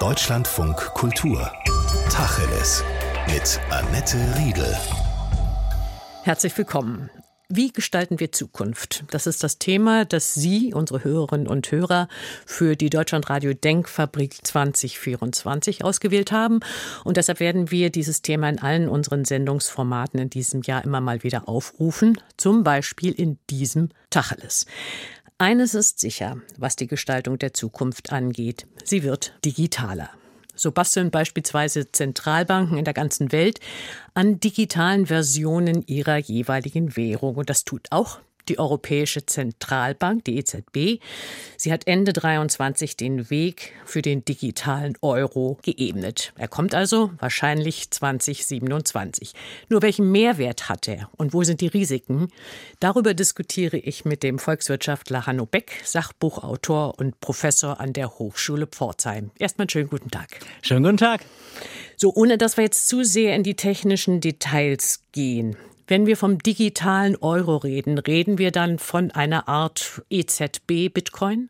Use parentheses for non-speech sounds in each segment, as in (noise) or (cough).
Deutschlandfunk Kultur. Tacheles. Mit Annette Riedel. Herzlich willkommen. Wie gestalten wir Zukunft? Das ist das Thema, das Sie, unsere Hörerinnen und Hörer, für die Deutschlandradio Denkfabrik 2024 ausgewählt haben. Und deshalb werden wir dieses Thema in allen unseren Sendungsformaten in diesem Jahr immer mal wieder aufrufen. Zum Beispiel in diesem Tacheles. Eines ist sicher, was die Gestaltung der Zukunft angeht. Sie wird digitaler. So basteln beispielsweise Zentralbanken in der ganzen Welt an digitalen Versionen ihrer jeweiligen Währung. Und das tut auch die Europäische Zentralbank, die EZB. Sie hat Ende 23 den Weg für den digitalen Euro geebnet. Er kommt also wahrscheinlich 2027. Nur welchen Mehrwert hat er und wo sind die Risiken? Darüber diskutiere ich mit dem Volkswirtschaftler Hanno Beck, Sachbuchautor und Professor an der Hochschule Pforzheim. Erstmal einen schönen guten Tag. Schönen guten Tag. So, ohne dass wir jetzt zu sehr in die technischen Details gehen. Wenn wir vom digitalen Euro reden, reden wir dann von einer Art EZB-Bitcoin?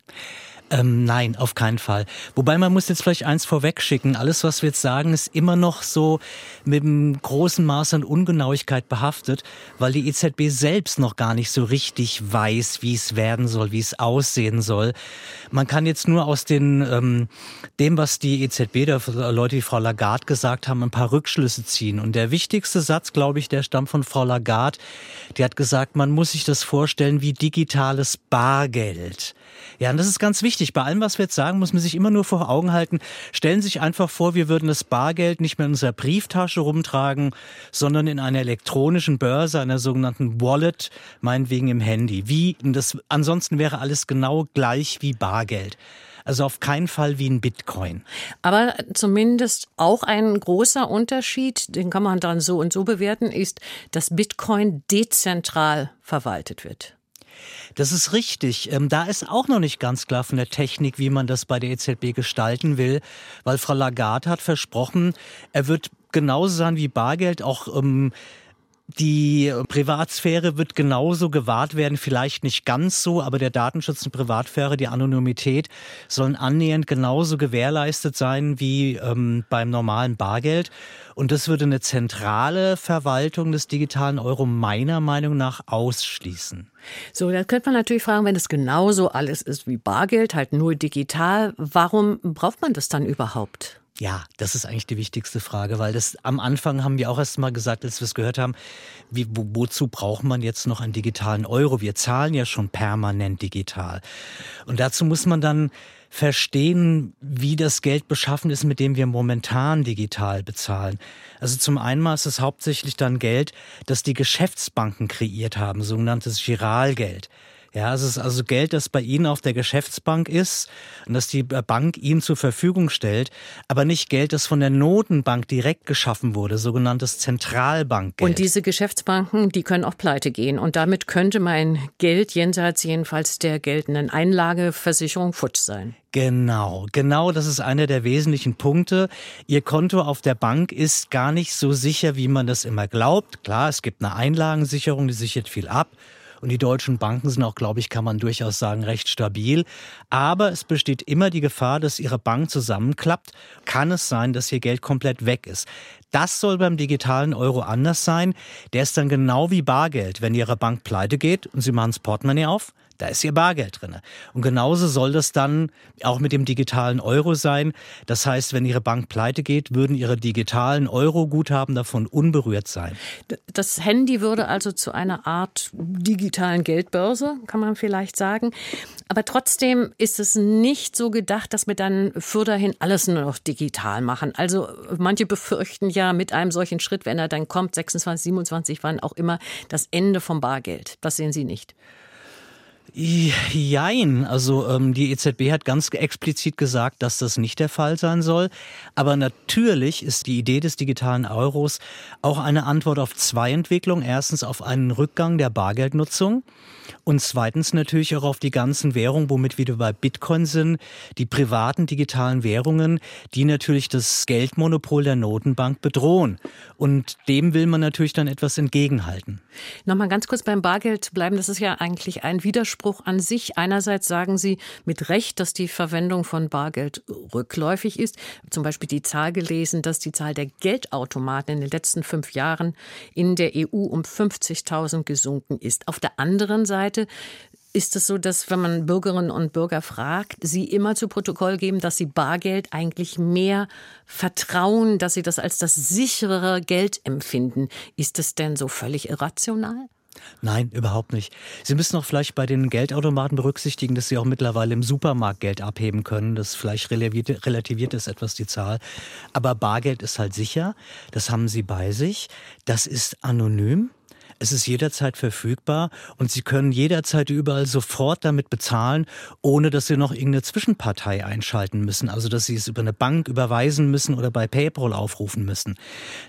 Ähm, nein, auf keinen Fall. Wobei man muss jetzt vielleicht eins vorwegschicken. Alles, was wir jetzt sagen, ist immer noch so mit einem großen Maß an Ungenauigkeit behaftet, weil die EZB selbst noch gar nicht so richtig weiß, wie es werden soll, wie es aussehen soll. Man kann jetzt nur aus den, ähm, dem, was die EZB, der Leute wie Frau Lagarde gesagt haben, ein paar Rückschlüsse ziehen. Und der wichtigste Satz, glaube ich, der stammt von Frau Lagarde. Die hat gesagt, man muss sich das vorstellen wie digitales Bargeld. Ja, und das ist ganz wichtig. Bei allem, was wir jetzt sagen, muss man sich immer nur vor Augen halten. Stellen Sie sich einfach vor, wir würden das Bargeld nicht mehr in unserer Brieftasche rumtragen, sondern in einer elektronischen Börse, einer sogenannten Wallet, meinetwegen im Handy. Wie, das, ansonsten wäre alles genau gleich wie Bargeld. Also auf keinen Fall wie ein Bitcoin. Aber zumindest auch ein großer Unterschied, den kann man dann so und so bewerten, ist, dass Bitcoin dezentral verwaltet wird. Das ist richtig. Ähm, da ist auch noch nicht ganz klar von der Technik, wie man das bei der EZB gestalten will, weil Frau Lagarde hat versprochen, er wird genauso sein wie Bargeld, auch ähm, die Privatsphäre wird genauso gewahrt werden, vielleicht nicht ganz so, aber der Datenschutz und Privatsphäre, die Anonymität sollen annähernd genauso gewährleistet sein wie ähm, beim normalen Bargeld. Und das würde eine zentrale Verwaltung des digitalen Euro meiner Meinung nach ausschließen. So, da könnte man natürlich fragen, wenn es genauso alles ist wie Bargeld, halt nur digital, warum braucht man das dann überhaupt? Ja, das ist eigentlich die wichtigste Frage, weil das am Anfang haben wir auch erst mal gesagt, als wir es gehört haben, wie, wo, wozu braucht man jetzt noch einen digitalen Euro? Wir zahlen ja schon permanent digital. Und dazu muss man dann verstehen, wie das Geld beschaffen ist, mit dem wir momentan digital bezahlen. Also zum einen ist es hauptsächlich dann Geld, das die Geschäftsbanken kreiert haben, sogenanntes Giralgeld. Ja, es ist also Geld, das bei Ihnen auf der Geschäftsbank ist und das die Bank Ihnen zur Verfügung stellt, aber nicht Geld, das von der Notenbank direkt geschaffen wurde, sogenanntes Zentralbankgeld. Und diese Geschäftsbanken, die können auch pleite gehen und damit könnte mein Geld jenseits jedenfalls der geltenden Einlageversicherung futsch sein. Genau, genau, das ist einer der wesentlichen Punkte. Ihr Konto auf der Bank ist gar nicht so sicher, wie man das immer glaubt. Klar, es gibt eine Einlagensicherung, die sichert viel ab. Und die deutschen Banken sind auch, glaube ich, kann man durchaus sagen, recht stabil. Aber es besteht immer die Gefahr, dass Ihre Bank zusammenklappt. Kann es sein, dass Ihr Geld komplett weg ist. Das soll beim digitalen Euro anders sein. Der ist dann genau wie Bargeld. Wenn Ihre Bank pleite geht und Sie machen das Portemonnaie auf, da ist ihr Bargeld drin. Und genauso soll das dann auch mit dem digitalen Euro sein. Das heißt, wenn Ihre Bank pleite geht, würden Ihre digitalen Euro-Guthaben davon unberührt sein. Das Handy würde also zu einer Art digitalen Geldbörse, kann man vielleicht sagen. Aber trotzdem ist es nicht so gedacht, dass wir dann für dahin alles nur noch digital machen. Also manche befürchten ja mit einem solchen Schritt, wenn er dann kommt, 26, 27, wann auch immer, das Ende vom Bargeld. Das sehen Sie nicht. Jein, also ähm, die EZB hat ganz explizit gesagt, dass das nicht der Fall sein soll. Aber natürlich ist die Idee des digitalen Euros auch eine Antwort auf zwei Entwicklungen. Erstens auf einen Rückgang der Bargeldnutzung und zweitens natürlich auch auf die ganzen Währungen, womit wir bei Bitcoin sind, die privaten digitalen Währungen, die natürlich das Geldmonopol der Notenbank bedrohen. Und dem will man natürlich dann etwas entgegenhalten. Nochmal ganz kurz beim Bargeld bleiben. Das ist ja eigentlich ein Widerspruch Widerspruch an sich. Einerseits sagen Sie mit Recht, dass die Verwendung von Bargeld rückläufig ist. Zum Beispiel die Zahl gelesen, dass die Zahl der Geldautomaten in den letzten fünf Jahren in der EU um 50.000 gesunken ist. Auf der anderen Seite ist es so, dass wenn man Bürgerinnen und Bürger fragt, sie immer zu Protokoll geben, dass sie Bargeld eigentlich mehr vertrauen, dass sie das als das sichere Geld empfinden? Ist das denn so völlig irrational? Nein, überhaupt nicht. Sie müssen auch vielleicht bei den Geldautomaten berücksichtigen, dass Sie auch mittlerweile im Supermarkt Geld abheben können. Das vielleicht relativiert, relativiert ist etwas die Zahl. Aber Bargeld ist halt sicher. Das haben Sie bei sich. Das ist anonym. Es ist jederzeit verfügbar und Sie können jederzeit überall sofort damit bezahlen, ohne dass Sie noch irgendeine Zwischenpartei einschalten müssen. Also dass Sie es über eine Bank überweisen müssen oder bei PayPal aufrufen müssen.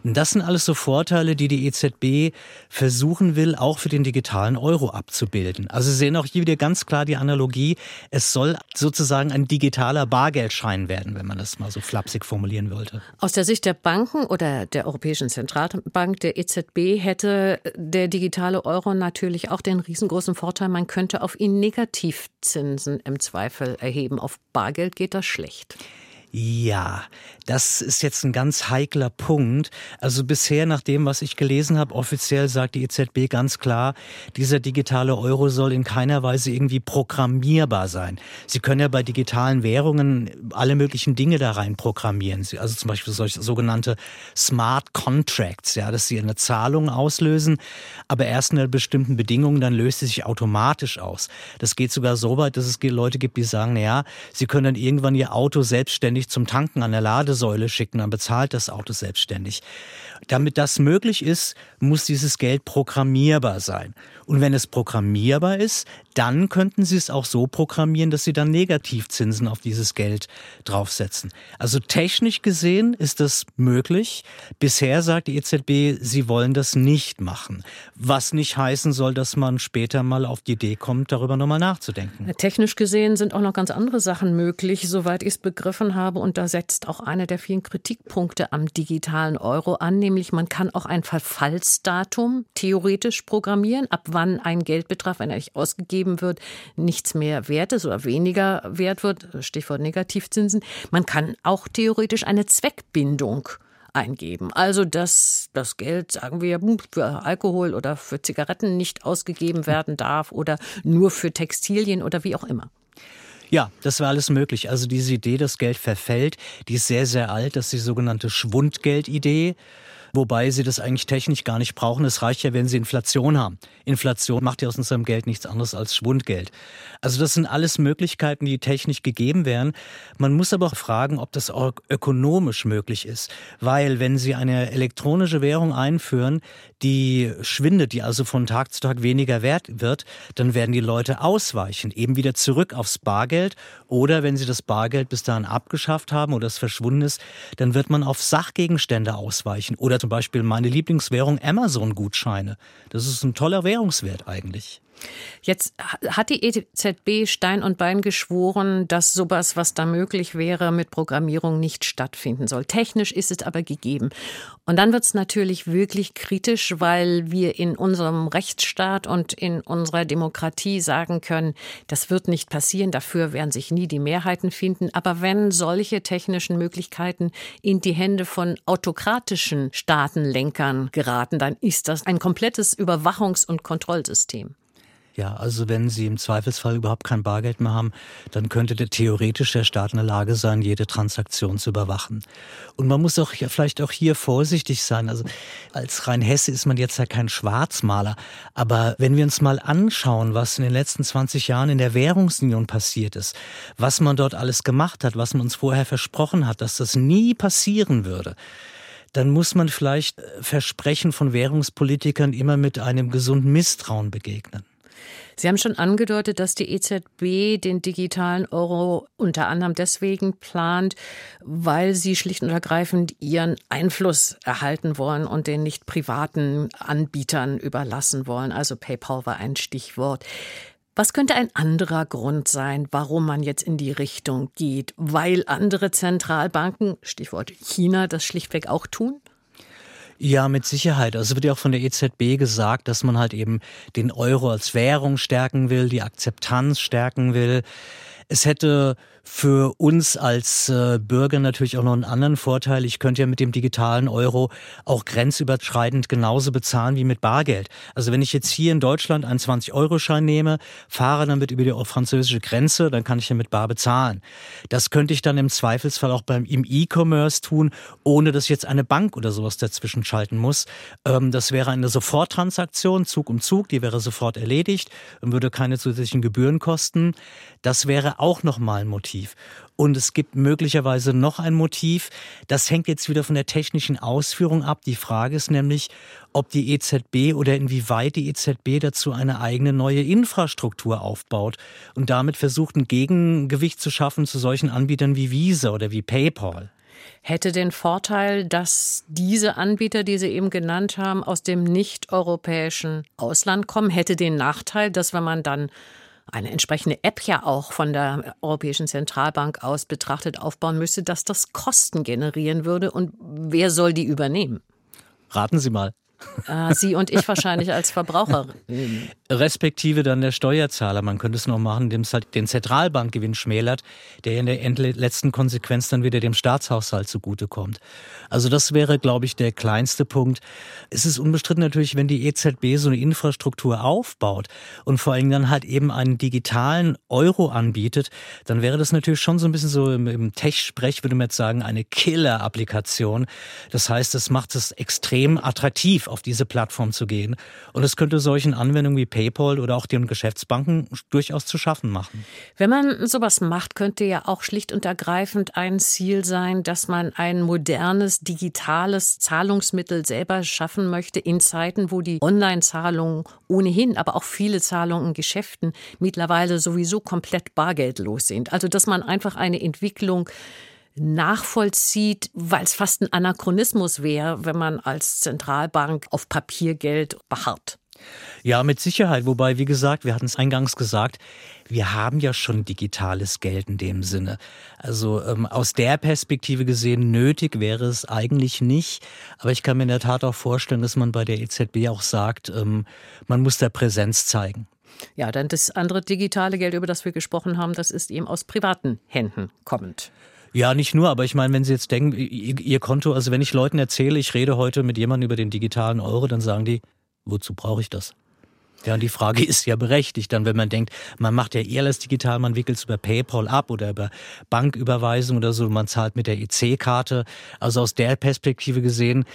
Das sind alles so Vorteile, die die EZB versuchen will, auch für den digitalen Euro abzubilden. Also Sie sehen auch hier wieder ganz klar die Analogie. Es soll sozusagen ein digitaler Bargeldschein werden, wenn man das mal so flapsig formulieren wollte. Aus der Sicht der Banken oder der Europäischen Zentralbank, der EZB, hätte der der digitale Euro natürlich auch den riesengroßen Vorteil, man könnte auf ihn Negativzinsen im Zweifel erheben. Auf Bargeld geht das schlecht. Ja, das ist jetzt ein ganz heikler Punkt. Also bisher, nach dem, was ich gelesen habe, offiziell sagt die EZB ganz klar, dieser digitale Euro soll in keiner Weise irgendwie programmierbar sein. Sie können ja bei digitalen Währungen alle möglichen Dinge da rein programmieren. Also zum Beispiel solche sogenannte Smart Contracts, ja, dass sie eine Zahlung auslösen, aber erst unter bestimmten Bedingungen, dann löst sie sich automatisch aus. Das geht sogar so weit, dass es Leute gibt, die sagen, na ja, sie können dann irgendwann ihr Auto selbstständig zum Tanken an der Ladesäule schicken, dann bezahlt das Auto selbstständig. Damit das möglich ist, muss dieses Geld programmierbar sein. Und wenn es programmierbar ist, dann könnten Sie es auch so programmieren, dass Sie dann Negativzinsen auf dieses Geld draufsetzen. Also technisch gesehen ist das möglich. Bisher sagt die EZB, sie wollen das nicht machen. Was nicht heißen soll, dass man später mal auf die Idee kommt, darüber nochmal nachzudenken. Technisch gesehen sind auch noch ganz andere Sachen möglich, soweit ich es begriffen habe. Und da setzt auch einer der vielen Kritikpunkte am digitalen Euro an, nämlich man kann auch ein Verfallsdatum theoretisch programmieren, ab wann ein Geldbetrag, wenn er nicht ausgegeben wird, nichts mehr wert ist oder weniger wert wird, Stichwort Negativzinsen. Man kann auch theoretisch eine Zweckbindung eingeben. Also, dass das Geld, sagen wir, für Alkohol oder für Zigaretten nicht ausgegeben werden darf oder nur für Textilien oder wie auch immer. Ja, das war alles möglich. Also diese Idee, dass Geld verfällt, die ist sehr, sehr alt. Das ist die sogenannte Schwundgeldidee wobei sie das eigentlich technisch gar nicht brauchen. Es reicht ja, wenn sie Inflation haben. Inflation macht ja aus unserem Geld nichts anderes als Schwundgeld. Also das sind alles Möglichkeiten, die technisch gegeben wären. Man muss aber auch fragen, ob das auch ökonomisch möglich ist. Weil wenn Sie eine elektronische Währung einführen, die schwindet, die also von Tag zu Tag weniger wert wird, dann werden die Leute ausweichen, eben wieder zurück aufs Bargeld. Oder wenn sie das Bargeld bis dahin abgeschafft haben oder es verschwunden ist, dann wird man auf Sachgegenstände ausweichen oder zum Beispiel meine Lieblingswährung Amazon-Gutscheine. Das ist ein toller Währungswert eigentlich. Jetzt hat die EZB Stein und Bein geschworen, dass sowas, was da möglich wäre, mit Programmierung nicht stattfinden soll. Technisch ist es aber gegeben. Und dann wird es natürlich wirklich kritisch, weil wir in unserem Rechtsstaat und in unserer Demokratie sagen können, das wird nicht passieren, dafür werden sich nie die Mehrheiten finden. Aber wenn solche technischen Möglichkeiten in die Hände von autokratischen Staatenlenkern geraten, dann ist das ein komplettes Überwachungs- und Kontrollsystem. Ja, also wenn Sie im Zweifelsfall überhaupt kein Bargeld mehr haben, dann könnte der theoretisch der Staat in der Lage sein, jede Transaktion zu überwachen. Und man muss auch vielleicht auch hier vorsichtig sein. Also als Rheinhesse ist man jetzt ja kein Schwarzmaler. Aber wenn wir uns mal anschauen, was in den letzten 20 Jahren in der Währungsunion passiert ist, was man dort alles gemacht hat, was man uns vorher versprochen hat, dass das nie passieren würde, dann muss man vielleicht Versprechen von Währungspolitikern immer mit einem gesunden Misstrauen begegnen. Sie haben schon angedeutet, dass die EZB den digitalen Euro unter anderem deswegen plant, weil sie schlicht und ergreifend ihren Einfluss erhalten wollen und den nicht privaten Anbietern überlassen wollen. Also PayPal war ein Stichwort. Was könnte ein anderer Grund sein, warum man jetzt in die Richtung geht? Weil andere Zentralbanken, Stichwort China, das schlichtweg auch tun? Ja, mit Sicherheit. Also wird ja auch von der EZB gesagt, dass man halt eben den Euro als Währung stärken will, die Akzeptanz stärken will. Es hätte für uns als äh, Bürger natürlich auch noch einen anderen Vorteil. Ich könnte ja mit dem digitalen Euro auch grenzüberschreitend genauso bezahlen wie mit Bargeld. Also wenn ich jetzt hier in Deutschland einen 20-Euro-Schein nehme, fahre damit über die französische Grenze, dann kann ich ja mit Bar bezahlen. Das könnte ich dann im Zweifelsfall auch beim im E-Commerce tun, ohne dass jetzt eine Bank oder sowas dazwischen schalten muss. Ähm, das wäre eine Soforttransaktion, Zug um Zug, die wäre sofort erledigt und würde keine zusätzlichen Gebühren kosten. Das wäre auch nochmal ein Motiv. Motiv. Und es gibt möglicherweise noch ein Motiv. Das hängt jetzt wieder von der technischen Ausführung ab. Die Frage ist nämlich, ob die EZB oder inwieweit die EZB dazu eine eigene neue Infrastruktur aufbaut und damit versucht, ein Gegengewicht zu schaffen zu solchen Anbietern wie Visa oder wie PayPal hätte den Vorteil, dass diese Anbieter, die Sie eben genannt haben, aus dem nicht-europäischen Ausland kommen, hätte den Nachteil, dass wenn man dann eine entsprechende App ja auch von der Europäischen Zentralbank aus betrachtet aufbauen müsste, dass das Kosten generieren würde. Und wer soll die übernehmen? Raten Sie mal. Ah, Sie und ich wahrscheinlich als Verbraucherin. Respektive dann der Steuerzahler. Man könnte es noch machen, indem es halt den Zentralbankgewinn schmälert, der in der letzten Konsequenz dann wieder dem Staatshaushalt zugutekommt. Also das wäre, glaube ich, der kleinste Punkt. Es ist unbestritten natürlich, wenn die EZB so eine Infrastruktur aufbaut und vor allem dann halt eben einen digitalen Euro anbietet, dann wäre das natürlich schon so ein bisschen so im, Tech-Sprech, würde man jetzt sagen, eine Killer-Applikation. Das heißt, es macht es extrem attraktiv auf diese Plattform zu gehen. Und es könnte solchen Anwendungen wie PayPal oder auch den Geschäftsbanken durchaus zu schaffen machen. Wenn man sowas macht, könnte ja auch schlicht und ergreifend ein Ziel sein, dass man ein modernes, digitales Zahlungsmittel selber schaffen möchte in Zeiten, wo die Online-Zahlungen ohnehin, aber auch viele Zahlungen in Geschäften mittlerweile sowieso komplett bargeldlos sind. Also, dass man einfach eine Entwicklung nachvollzieht, weil es fast ein Anachronismus wäre, wenn man als Zentralbank auf Papiergeld beharrt. Ja, mit Sicherheit. Wobei, wie gesagt, wir hatten es eingangs gesagt, wir haben ja schon digitales Geld in dem Sinne. Also ähm, aus der Perspektive gesehen, nötig wäre es eigentlich nicht. Aber ich kann mir in der Tat auch vorstellen, dass man bei der EZB auch sagt, ähm, man muss da Präsenz zeigen. Ja, dann das andere digitale Geld, über das wir gesprochen haben, das ist eben aus privaten Händen kommend. Ja, nicht nur, aber ich meine, wenn Sie jetzt denken, Ihr Konto, also wenn ich Leuten erzähle, ich rede heute mit jemandem über den digitalen Euro, dann sagen die, wozu brauche ich das? Ja, und die Frage (laughs) ist ja berechtigt dann, wenn man denkt, man macht ja eher alles digital, man wickelt es über PayPal ab oder über Banküberweisung oder so, man zahlt mit der EC-Karte. Also aus der Perspektive gesehen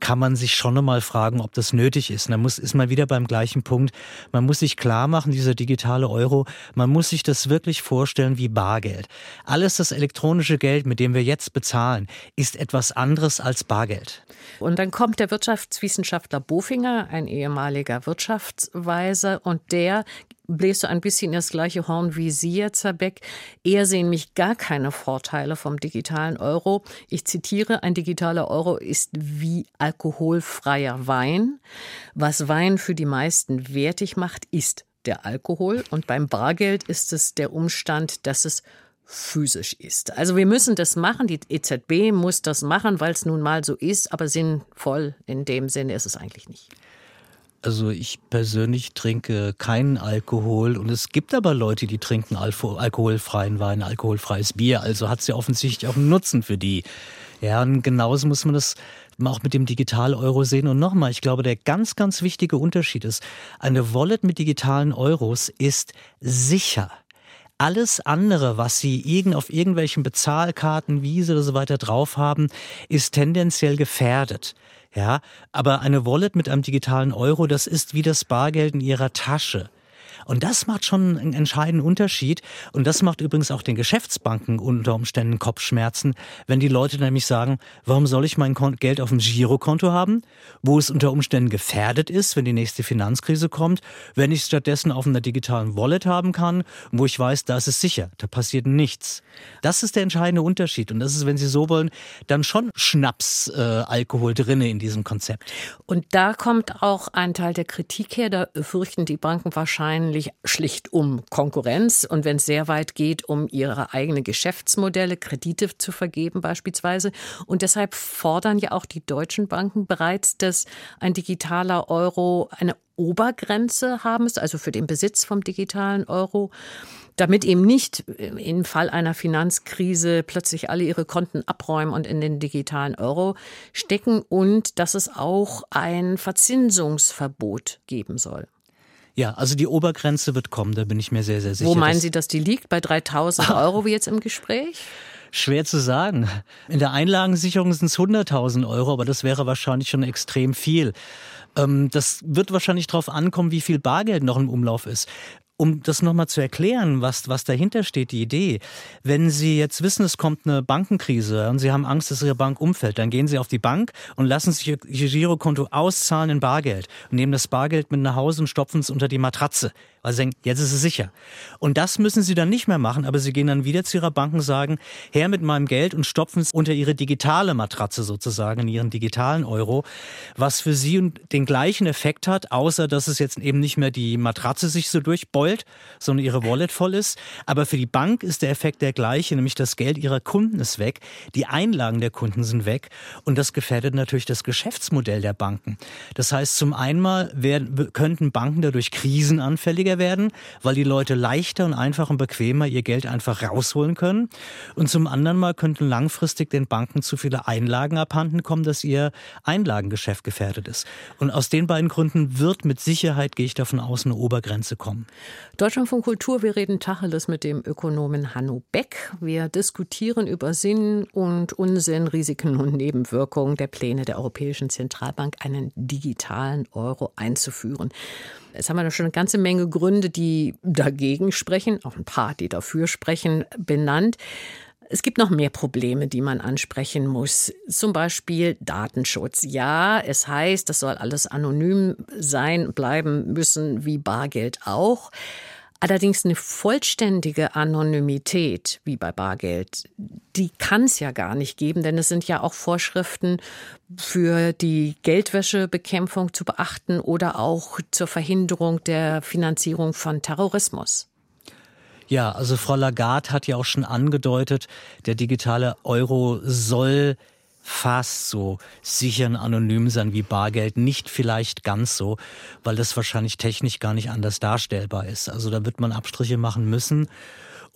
kann man sich schon nochmal fragen, ob das nötig ist. Und muss, ist man wieder beim gleichen Punkt. Man muss sich klar machen, dieser digitale Euro, man muss sich das wirklich vorstellen wie Bargeld. Alles das elektronische Geld, mit dem wir jetzt bezahlen, ist etwas anderes als Bargeld. Und dann kommt der Wirtschaftswissenschaftler Bofinger, ein ehemaliger Wirtschaftsweiser, und der bläst du ein bisschen das gleiche Horn wie Sie Herr Beck. Er sehen mich gar keine Vorteile vom digitalen Euro. Ich zitiere, ein digitaler Euro ist wie alkoholfreier Wein. Was Wein für die meisten wertig macht, ist der Alkohol. Und beim Bargeld ist es der Umstand, dass es physisch ist. Also wir müssen das machen, die EZB muss das machen, weil es nun mal so ist, aber sinnvoll in dem Sinne ist es eigentlich nicht. Also ich persönlich trinke keinen Alkohol und es gibt aber Leute, die trinken alkoholfreien Wein, alkoholfreies Bier. Also hat es ja offensichtlich auch einen Nutzen für die. Ja, und genauso muss man das auch mit dem Digital-Euro sehen. Und nochmal, ich glaube, der ganz, ganz wichtige Unterschied ist, eine Wallet mit digitalen Euros ist sicher. Alles andere, was Sie irgend auf irgendwelchen Bezahlkarten, Wiese oder so weiter drauf haben, ist tendenziell gefährdet. Ja, aber eine Wallet mit einem digitalen Euro, das ist wie das Bargeld in Ihrer Tasche. Und das macht schon einen entscheidenden Unterschied. Und das macht übrigens auch den Geschäftsbanken unter Umständen Kopfschmerzen, wenn die Leute nämlich sagen, warum soll ich mein Geld auf dem Girokonto haben, wo es unter Umständen gefährdet ist, wenn die nächste Finanzkrise kommt, wenn ich es stattdessen auf einer digitalen Wallet haben kann, wo ich weiß, da ist es sicher, da passiert nichts. Das ist der entscheidende Unterschied. Und das ist, wenn Sie so wollen, dann schon Schnaps, äh, Alkohol drinne in diesem Konzept. Und da kommt auch ein Teil der Kritik her, da fürchten die Banken wahrscheinlich, wahrscheinlich schlicht um Konkurrenz und wenn es sehr weit geht, um ihre eigenen Geschäftsmodelle, Kredite zu vergeben beispielsweise. Und deshalb fordern ja auch die deutschen Banken bereits, dass ein digitaler Euro eine Obergrenze haben müsste, also für den Besitz vom digitalen Euro damit eben nicht im Fall einer Finanzkrise plötzlich alle ihre Konten abräumen und in den digitalen Euro stecken und dass es auch ein Verzinsungsverbot geben soll. Ja, also die Obergrenze wird kommen, da bin ich mir sehr, sehr sicher. Wo meinen Sie, dass die liegt? Bei 3000 Euro wie jetzt im Gespräch? Schwer zu sagen. In der Einlagensicherung sind es 100.000 Euro, aber das wäre wahrscheinlich schon extrem viel. Ähm, das wird wahrscheinlich darauf ankommen, wie viel Bargeld noch im Umlauf ist. Um das nochmal zu erklären, was, was dahinter steht, die Idee. Wenn Sie jetzt wissen, es kommt eine Bankenkrise und Sie haben Angst, dass Ihre Bank umfällt, dann gehen Sie auf die Bank und lassen sich Ihr Girokonto auszahlen in Bargeld und nehmen das Bargeld mit nach Hause und stopfen es unter die Matratze weil sie denken, jetzt ist es sicher. Und das müssen sie dann nicht mehr machen, aber sie gehen dann wieder zu ihrer Bank und sagen, her mit meinem Geld und stopfen es unter ihre digitale Matratze sozusagen, in ihren digitalen Euro, was für sie den gleichen Effekt hat, außer dass es jetzt eben nicht mehr die Matratze sich so durchbeult, sondern ihre Wallet voll ist. Aber für die Bank ist der Effekt der gleiche, nämlich das Geld ihrer Kunden ist weg, die Einlagen der Kunden sind weg und das gefährdet natürlich das Geschäftsmodell der Banken. Das heißt, zum einen werden, könnten Banken dadurch krisenanfälliger werden, weil die Leute leichter und einfach und bequemer ihr Geld einfach rausholen können. Und zum anderen mal könnten langfristig den Banken zu viele Einlagen abhanden kommen, dass ihr Einlagengeschäft gefährdet ist. Und aus den beiden Gründen wird mit Sicherheit, gehe ich davon aus, eine Obergrenze kommen. Deutschland von Kultur, wir reden Tacheles mit dem Ökonomen Hanno Beck. Wir diskutieren über Sinn und Unsinn, Risiken und Nebenwirkungen der Pläne der Europäischen Zentralbank, einen digitalen Euro einzuführen. Jetzt haben wir schon eine ganze Menge Gründe, die dagegen sprechen, auch ein paar, die dafür sprechen, benannt. Es gibt noch mehr Probleme, die man ansprechen muss. Zum Beispiel Datenschutz. Ja, es heißt, das soll alles anonym sein, bleiben müssen, wie Bargeld auch. Allerdings eine vollständige Anonymität, wie bei Bargeld, die kann es ja gar nicht geben, denn es sind ja auch Vorschriften für die Geldwäschebekämpfung zu beachten oder auch zur Verhinderung der Finanzierung von Terrorismus. Ja, also Frau Lagarde hat ja auch schon angedeutet, der digitale Euro soll fast so sicher und anonym sein wie Bargeld. Nicht vielleicht ganz so, weil das wahrscheinlich technisch gar nicht anders darstellbar ist. Also da wird man Abstriche machen müssen.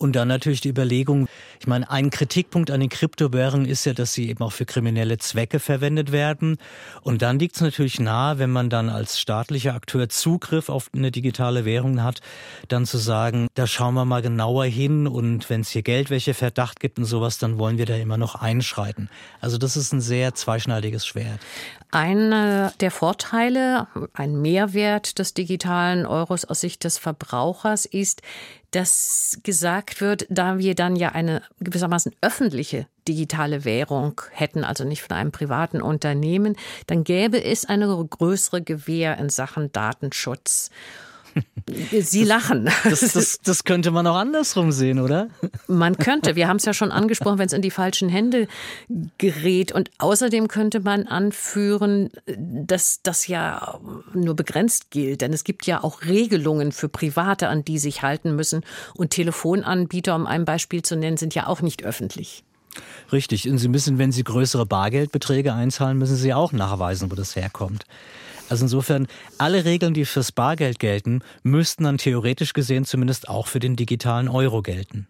Und dann natürlich die Überlegung, ich meine, ein Kritikpunkt an den Kryptowährungen ist ja, dass sie eben auch für kriminelle Zwecke verwendet werden. Und dann liegt es natürlich nahe, wenn man dann als staatlicher Akteur Zugriff auf eine digitale Währung hat, dann zu sagen, da schauen wir mal genauer hin und wenn es hier Geldwäscheverdacht gibt und sowas, dann wollen wir da immer noch einschreiten. Also das ist ein sehr zweischneidiges Schwert. Einer der Vorteile, ein Mehrwert des digitalen Euros aus Sicht des Verbrauchers ist, dass gesagt wird, da wir dann ja eine gewissermaßen öffentliche digitale Währung hätten, also nicht von einem privaten Unternehmen, dann gäbe es eine größere Gewähr in Sachen Datenschutz. Sie lachen. Das, das, (laughs) das, könnte man auch andersrum sehen, oder? Man könnte. Wir haben es ja schon angesprochen, wenn es in die falschen Hände gerät. Und außerdem könnte man anführen, dass das ja nur begrenzt gilt. Denn es gibt ja auch Regelungen für Private, an die sich halten müssen. Und Telefonanbieter, um ein Beispiel zu nennen, sind ja auch nicht öffentlich. Richtig. Und Sie müssen, wenn Sie größere Bargeldbeträge einzahlen, müssen Sie auch nachweisen, wo das herkommt. Also insofern, alle Regeln, die fürs Bargeld gelten, müssten dann theoretisch gesehen zumindest auch für den digitalen Euro gelten.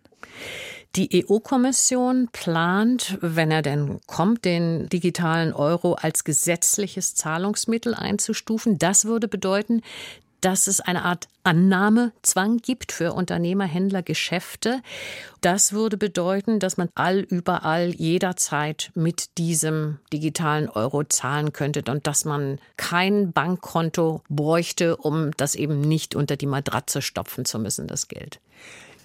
Die EU-Kommission plant, wenn er denn kommt, den digitalen Euro als gesetzliches Zahlungsmittel einzustufen. Das würde bedeuten, dass es eine Art Annahmezwang gibt für Unternehmer, Händler, Geschäfte. Das würde bedeuten, dass man all überall jederzeit mit diesem digitalen Euro zahlen könnte und dass man kein Bankkonto bräuchte, um das eben nicht unter die Matratze stopfen zu müssen, das Geld.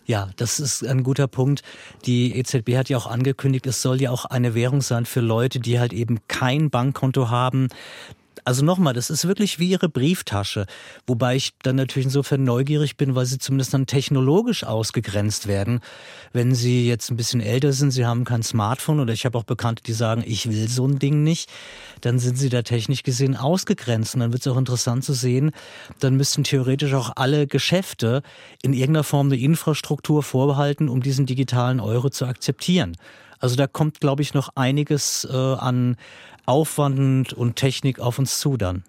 Ja, das ist ein guter Punkt. Die EZB hat ja auch angekündigt, es soll ja auch eine Währung sein für Leute, die halt eben kein Bankkonto haben Also nochmal, das ist wirklich wie Ihre Brieftasche. Wobei ich dann natürlich insofern neugierig bin, weil Sie zumindest dann technologisch ausgegrenzt werden. Wenn Sie jetzt ein bisschen älter sind, Sie haben kein Smartphone oder ich habe auch Bekannte, die sagen, ich will so ein Ding nicht, dann sind Sie da technisch gesehen ausgegrenzt. Und dann wird es auch interessant zu sehen, dann müssten theoretisch auch alle Geschäfte in irgendeiner Form eine Infrastruktur vorbehalten, um diesen digitalen Euro zu akzeptieren. Also da kommt, glaube ich, noch einiges äh, an Aufwand und Technik auf uns zu dann.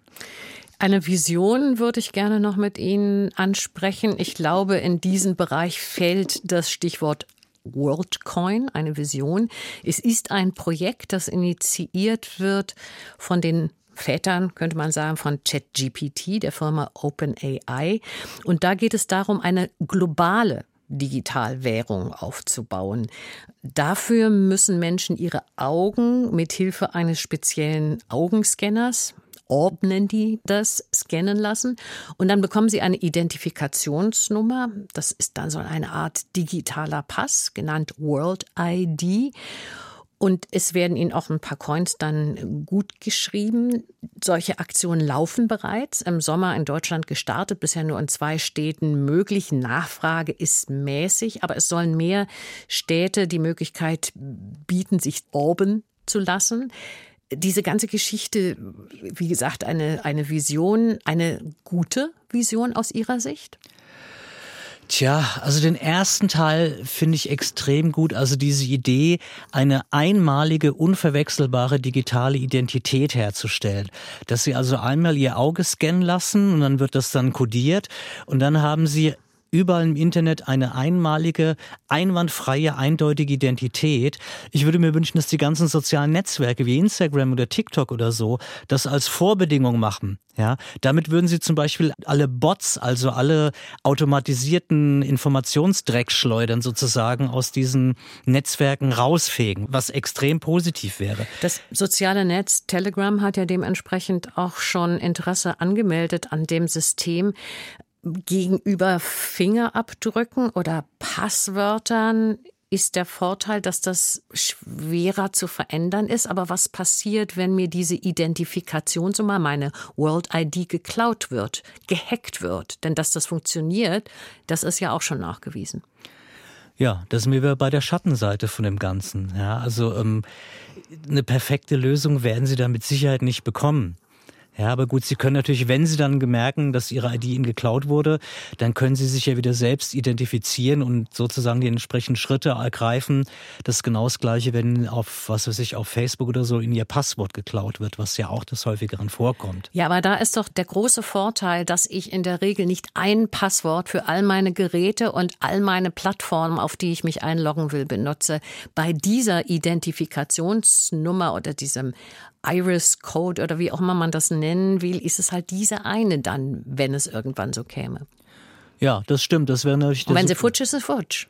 Eine Vision würde ich gerne noch mit Ihnen ansprechen. Ich glaube, in diesen Bereich fällt das Stichwort WorldCoin, eine Vision. Es ist ein Projekt, das initiiert wird von den Vätern, könnte man sagen, von ChatGPT, der Firma OpenAI. Und da geht es darum, eine globale Digitalwährung aufzubauen. Dafür müssen Menschen ihre Augen mit Hilfe eines speziellen Augenscanners Orb nennen die das, scannen lassen. Und dann bekommen sie eine Identifikationsnummer. Das ist dann so eine Art digitaler Pass, genannt World ID. Und es werden ihnen auch ein paar Coins dann gut geschrieben. Solche Aktionen laufen bereits im Sommer in Deutschland gestartet, bisher nur in zwei Städten möglich. Nachfrage ist mäßig, aber es sollen mehr Städte die Möglichkeit bieten, sich orben zu lassen. Diese ganze Geschichte, wie gesagt, eine, eine Vision, eine gute Vision aus Ihrer Sicht? Tja, also den ersten Teil finde ich extrem gut. Also diese Idee, eine einmalige, unverwechselbare digitale Identität herzustellen. Dass Sie also einmal Ihr Auge scannen lassen und dann wird das dann kodiert und dann haben Sie überall im Internet eine einmalige, einwandfreie, eindeutige Identität. Ich würde mir wünschen, dass die ganzen sozialen Netzwerke wie Instagram oder TikTok oder so das als Vorbedingung machen. Ja, damit würden sie zum Beispiel alle Bots, also alle automatisierten Informationsdreckschleudern sozusagen aus diesen Netzwerken rausfegen, was extrem positiv wäre. Das soziale Netz Telegram hat ja dementsprechend auch schon Interesse angemeldet an dem System gegenüber Fingerabdrücken oder Passwörtern ist der Vorteil, dass das schwerer zu verändern ist. Aber was passiert, wenn mir diese Identifikationsnummer, meine World ID, geklaut wird, gehackt wird? Denn dass das funktioniert, das ist ja auch schon nachgewiesen. Ja, das sind wir bei der Schattenseite von dem Ganzen. Ja, also ähm, eine perfekte Lösung werden Sie da mit Sicherheit nicht bekommen. Ja, aber gut, Sie können natürlich, wenn Sie dann merken, dass Ihre ID Ihnen geklaut wurde, dann können Sie sich ja wieder selbst identifizieren und sozusagen die entsprechenden Schritte ergreifen. Das ist genau das Gleiche, wenn auf, was weiß ich, auf Facebook oder so Ihnen Ihr Passwort geklaut wird, was ja auch des häufigeren vorkommt. Ja, aber da ist doch der große Vorteil, dass ich in der Regel nicht ein Passwort für all meine Geräte und all meine Plattformen, auf die ich mich einloggen will, benutze. Bei dieser Identifikationsnummer oder diesem Iris-Code oder wie auch immer man das nennen will, ist es halt diese eine dann, wenn es irgendwann so käme. Ja, das stimmt. Das wäre natürlich. Und wenn sie futsch ist, ist futsch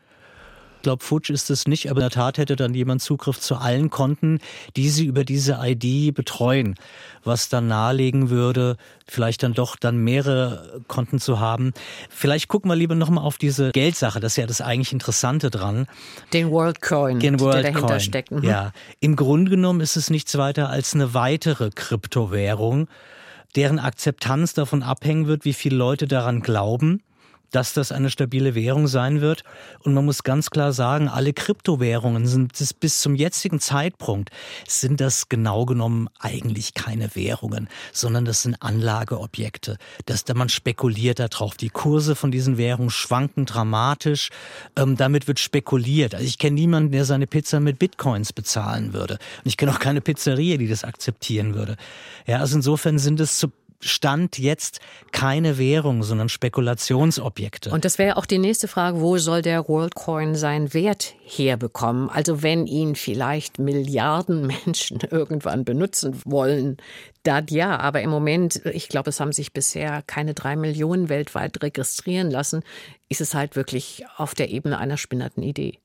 glaube, futsch ist es nicht, aber in der Tat hätte dann jemand Zugriff zu allen Konten, die sie über diese ID betreuen, was dann nahelegen würde, vielleicht dann doch dann mehrere Konten zu haben. Vielleicht gucken wir lieber nochmal auf diese Geldsache, das ist ja das eigentlich Interessante dran. Den WorldCoin, Den World der dahinter steckt. Mhm. Ja, im Grunde genommen ist es nichts weiter als eine weitere Kryptowährung, deren Akzeptanz davon abhängen wird, wie viele Leute daran glauben dass das eine stabile Währung sein wird. Und man muss ganz klar sagen, alle Kryptowährungen sind bis zum jetzigen Zeitpunkt sind das genau genommen eigentlich keine Währungen, sondern das sind Anlageobjekte. Dass da man spekuliert darauf. Die Kurse von diesen Währungen schwanken dramatisch. Ähm, damit wird spekuliert. Also ich kenne niemanden, der seine Pizza mit Bitcoins bezahlen würde. Und ich kenne auch keine Pizzeria, die das akzeptieren würde. Ja, also insofern sind es zu Stand jetzt keine Währung, sondern Spekulationsobjekte. Und das wäre auch die nächste Frage, wo soll der WorldCoin seinen Wert herbekommen? Also wenn ihn vielleicht Milliarden (laughs) Menschen irgendwann benutzen wollen, dann ja, aber im Moment, ich glaube, es haben sich bisher keine drei Millionen weltweit registrieren lassen, ist es halt wirklich auf der Ebene einer spinnerten Idee.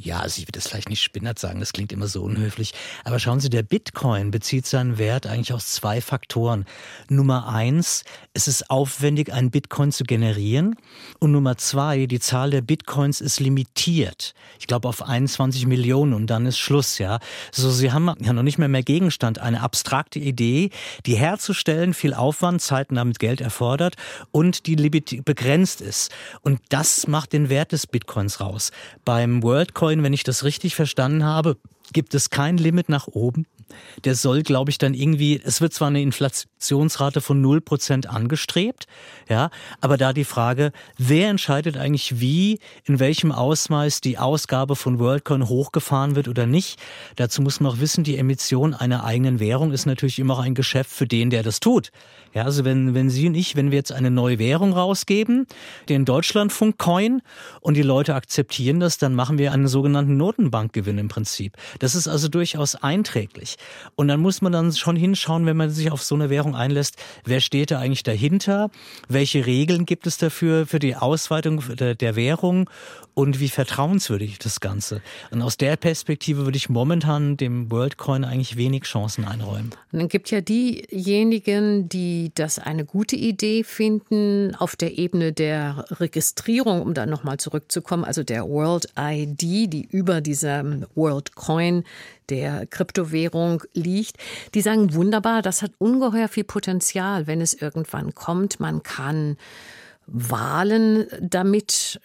Ja, ich würde das vielleicht nicht spinnert sagen, das klingt immer so unhöflich. Aber schauen Sie, der Bitcoin bezieht seinen Wert eigentlich aus zwei Faktoren. Nummer eins, es ist aufwendig, einen Bitcoin zu generieren. Und Nummer zwei, die Zahl der Bitcoins ist limitiert. Ich glaube auf 21 Millionen und dann ist Schluss, ja. So, Sie haben ja noch nicht mehr mehr Gegenstand, eine abstrakte Idee, die herzustellen viel Aufwand, Zeit und damit Geld erfordert und die begrenzt ist. Und das macht den Wert des Bitcoins raus. Beim WorldCoin Bitcoin, wenn ich das richtig verstanden habe, gibt es kein Limit nach oben. Der soll, glaube ich, dann irgendwie, es wird zwar eine Inflationsrate von 0% angestrebt, ja, aber da die Frage, wer entscheidet eigentlich wie, in welchem Ausmaß die Ausgabe von WorldCoin hochgefahren wird oder nicht. Dazu muss man auch wissen, die Emission einer eigenen Währung ist natürlich immer auch ein Geschäft für den, der das tut. Ja, also wenn, wenn Sie und ich, wenn wir jetzt eine neue Währung rausgeben, den Deutschlandfunk-Coin, und die Leute akzeptieren das, dann machen wir einen sogenannten Notenbankgewinn im Prinzip. Das ist also durchaus einträglich. Und dann muss man dann schon hinschauen, wenn man sich auf so eine Währung einlässt, wer steht da eigentlich dahinter? Welche Regeln gibt es dafür, für die Ausweitung der, der Währung? Und wie vertrauenswürdig das Ganze? Und aus der Perspektive würde ich momentan dem WorldCoin eigentlich wenig Chancen einräumen. Und dann gibt ja diejenigen, die das eine gute Idee finden, auf der Ebene der Registrierung, um dann nochmal zurückzukommen, also der World ID, die über dieser WorldCoin der Kryptowährung liegt, die sagen wunderbar, das hat ungeheuer viel Potenzial, wenn es irgendwann kommt. Man kann Wahlen damit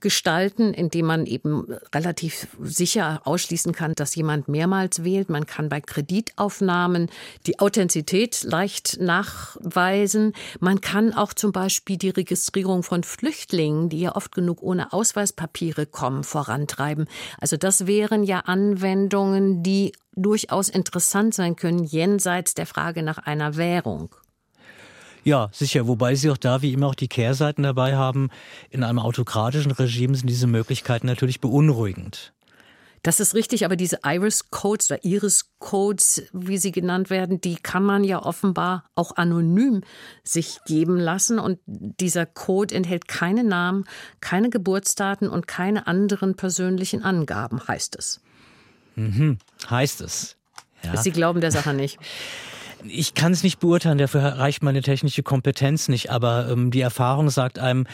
gestalten, indem man eben relativ sicher ausschließen kann, dass jemand mehrmals wählt. Man kann bei Kreditaufnahmen die Authentizität leicht nachweisen. Man kann auch zum Beispiel die Registrierung von Flüchtlingen, die ja oft genug ohne Ausweispapiere kommen, vorantreiben. Also das wären ja Anwendungen, die durchaus interessant sein können, jenseits der Frage nach einer Währung. Ja, sicher. Wobei Sie auch da wie immer auch die Kehrseiten dabei haben. In einem autokratischen Regime sind diese Möglichkeiten natürlich beunruhigend. Das ist richtig, aber diese Iris-Codes oder Iris-Codes, wie sie genannt werden, die kann man ja offenbar auch anonym sich geben lassen. Und dieser Code enthält keine Namen, keine Geburtsdaten und keine anderen persönlichen Angaben, heißt es. Mhm, heißt es. Ja. Sie glauben der Sache nicht. (laughs) Ich kann es nicht beurteilen, dafür reicht meine technische Kompetenz nicht, aber ähm, die Erfahrung sagt einem,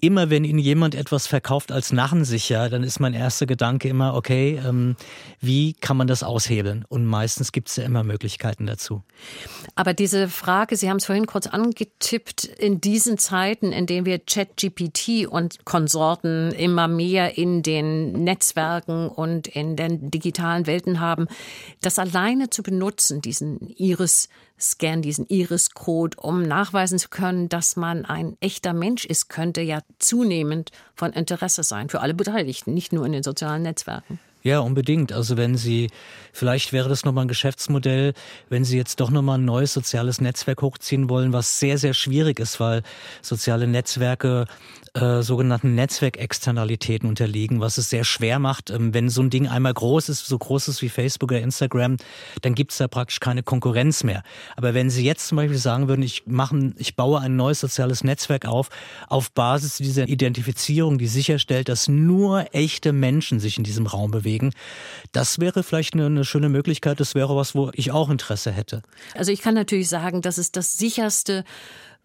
immer wenn Ihnen jemand etwas verkauft als narrensicher, dann ist mein erster Gedanke immer, okay, ähm, wie kann man das aushebeln? Und meistens gibt es ja immer Möglichkeiten dazu. Aber diese Frage, Sie haben es vorhin kurz angetippt, in diesen Zeiten, in denen wir ChatGPT und Konsorten immer mehr in den Netzwerken und in den digitalen Welten haben, das alleine zu benutzen, diesen Iris Scan, diesen Iris-Code, um nachweisen zu können, dass man ein echter Mensch ist, könnte ja zunehmend von Interesse sein für alle Beteiligten, nicht nur in den sozialen Netzwerken. Ja, unbedingt. Also wenn Sie, vielleicht wäre das nochmal ein Geschäftsmodell, wenn Sie jetzt doch nochmal ein neues soziales Netzwerk hochziehen wollen, was sehr, sehr schwierig ist, weil soziale Netzwerke äh, sogenannten Netzwerkexternalitäten unterliegen, was es sehr schwer macht. Ähm, wenn so ein Ding einmal groß ist, so groß ist wie Facebook oder Instagram, dann gibt es da praktisch keine Konkurrenz mehr. Aber wenn Sie jetzt zum Beispiel sagen würden, ich, mache, ich baue ein neues soziales Netzwerk auf, auf Basis dieser Identifizierung, die sicherstellt, dass nur echte Menschen sich in diesem Raum bewegen, das wäre vielleicht eine, eine schöne Möglichkeit. Das wäre was, wo ich auch Interesse hätte. Also ich kann natürlich sagen, das ist das sicherste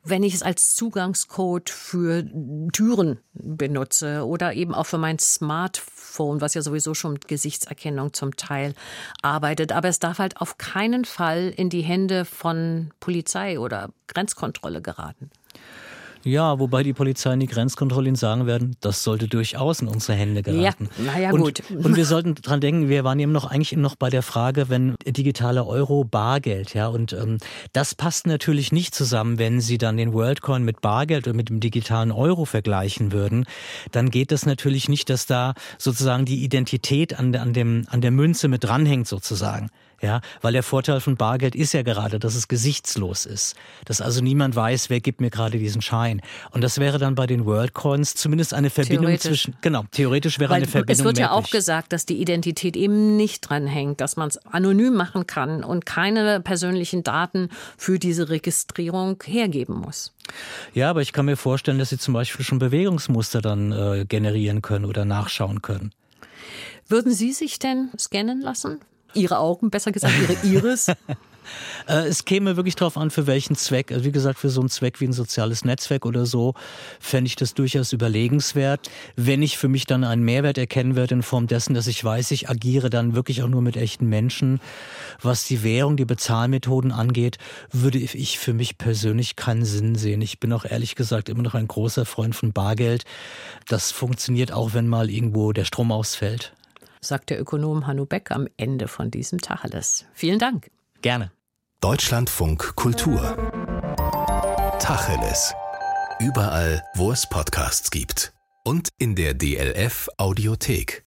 wenn ich es als Zugangscode für Türen benutze oder eben auch für mein Smartphone, was ja sowieso schon mit Gesichtserkennung zum Teil arbeitet. Aber es darf halt auf keinen Fall in die Hände von Polizei oder Grenzkontrolle geraten. Ja, wobei die Polizei und die Grenzkontrollen sagen werden, das sollte durchaus in unsere Hände geraten. Ja, naja, gut. Und wir sollten dran denken, wir waren eben noch eigentlich noch bei der Frage, wenn digitale Euro Bargeld, ja, und ähm, das passt natürlich nicht zusammen, wenn Sie dann den WorldCoin mit Bargeld oder mit dem digitalen Euro vergleichen würden, dann geht das natürlich nicht, dass da sozusagen die Identität an, an, dem, an der Münze mit dranhängt sozusagen. Ja, weil der Vorteil von Bargeld ist ja gerade, dass es gesichtslos ist. Dass also niemand weiß, wer gibt mir gerade diesen Schein. Und das wäre dann bei den Worldcoins zumindest eine Verbindung zwischen, genau, theoretisch wäre weil eine Verbindung. Es wird ja auch gesagt, dass die Identität eben nicht dran hängt, dass man es anonym machen kann und keine persönlichen Daten für diese Registrierung hergeben muss. Ja, aber ich kann mir vorstellen, dass Sie zum Beispiel schon Bewegungsmuster dann äh, generieren können oder nachschauen können. Würden Sie sich denn scannen lassen? Ihre Augen, besser gesagt, Ihre Iris? (laughs) Äh, es käme wirklich darauf an, für welchen Zweck. Also wie gesagt, für so einen Zweck wie ein soziales Netzwerk oder so, fände ich das durchaus überlegenswert. Wenn ich für mich dann einen Mehrwert erkennen werde in Form dessen, dass ich weiß, ich agiere dann wirklich auch nur mit echten Menschen. Was die Währung, die Bezahlmethoden angeht, würde ich für mich persönlich keinen Sinn sehen. Ich bin auch ehrlich gesagt immer noch ein großer Freund von Bargeld. Das funktioniert auch, wenn mal irgendwo der Strom ausfällt. Sagt der Ökonom Hanno Beck am Ende von diesem Tacheles. Vielen Dank. Gerne. Deutschlandfunk Kultur. Tacheles. Überall, wo es Podcasts gibt. Und in der DLF Audiothek.